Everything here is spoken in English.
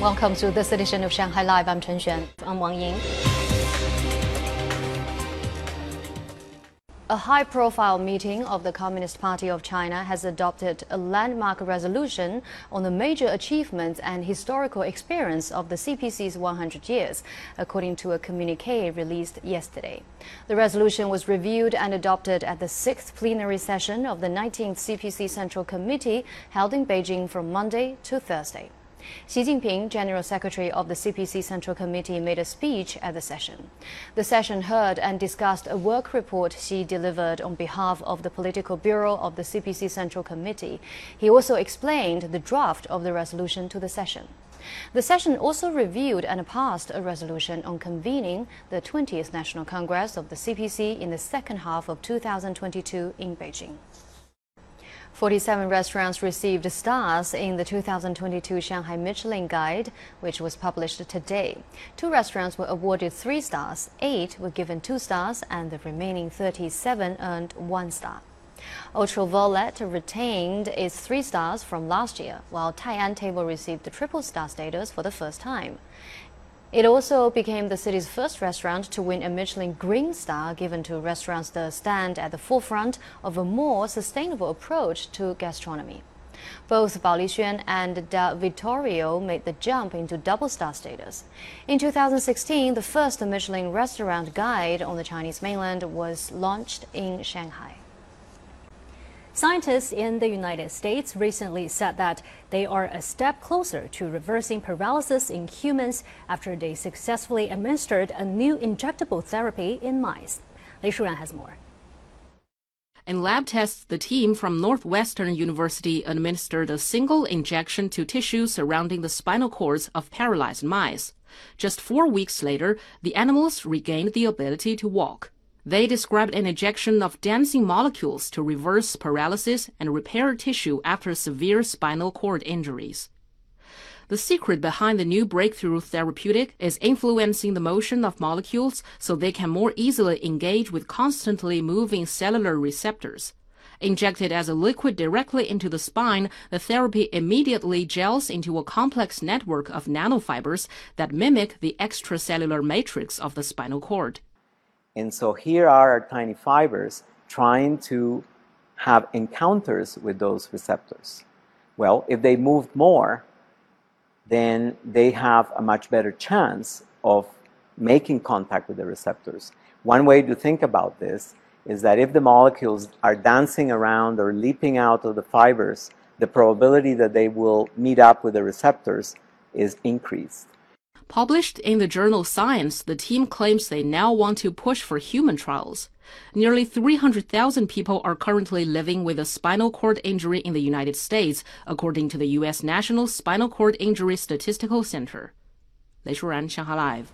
Welcome to this edition of Shanghai Live. I'm Chen Xuan. I'm Wang Ying. A high profile meeting of the Communist Party of China has adopted a landmark resolution on the major achievements and historical experience of the CPC's 100 years, according to a communique released yesterday. The resolution was reviewed and adopted at the sixth plenary session of the 19th CPC Central Committee held in Beijing from Monday to Thursday. Xi Jinping, General Secretary of the CPC Central Committee, made a speech at the session. The session heard and discussed a work report Xi delivered on behalf of the Political Bureau of the CPC Central Committee. He also explained the draft of the resolution to the session. The session also reviewed and passed a resolution on convening the 20th National Congress of the CPC in the second half of 2022 in Beijing. 47 restaurants received stars in the 2022 Shanghai Michelin Guide, which was published today. Two restaurants were awarded three stars, eight were given two stars, and the remaining 37 earned one star. Ultraviolet retained its three stars from last year, while Tai'an Table received the triple star status for the first time. It also became the city's first restaurant to win a Michelin Green Star, given to restaurants that stand at the forefront of a more sustainable approach to gastronomy. Both Bao Lixuan and Da Vittorio made the jump into double star status. In 2016, the first Michelin restaurant guide on the Chinese mainland was launched in Shanghai. Scientists in the United States recently said that they are a step closer to reversing paralysis in humans after they successfully administered a new injectable therapy in mice. Lei Shuran has more. In lab tests, the team from Northwestern University administered a single injection to tissue surrounding the spinal cords of paralyzed mice. Just four weeks later, the animals regained the ability to walk. They described an injection of dancing molecules to reverse paralysis and repair tissue after severe spinal cord injuries. The secret behind the new breakthrough therapeutic is influencing the motion of molecules so they can more easily engage with constantly moving cellular receptors. Injected as a liquid directly into the spine, the therapy immediately gels into a complex network of nanofibers that mimic the extracellular matrix of the spinal cord. And so here are our tiny fibers trying to have encounters with those receptors. Well, if they move more, then they have a much better chance of making contact with the receptors. One way to think about this is that if the molecules are dancing around or leaping out of the fibers, the probability that they will meet up with the receptors is increased. Published in the journal Science, the team claims they now want to push for human trials. Nearly 300,000 people are currently living with a spinal cord injury in the United States, according to the U.S. National Spinal Cord Injury Statistical Center. 雷舒然，上海 Live。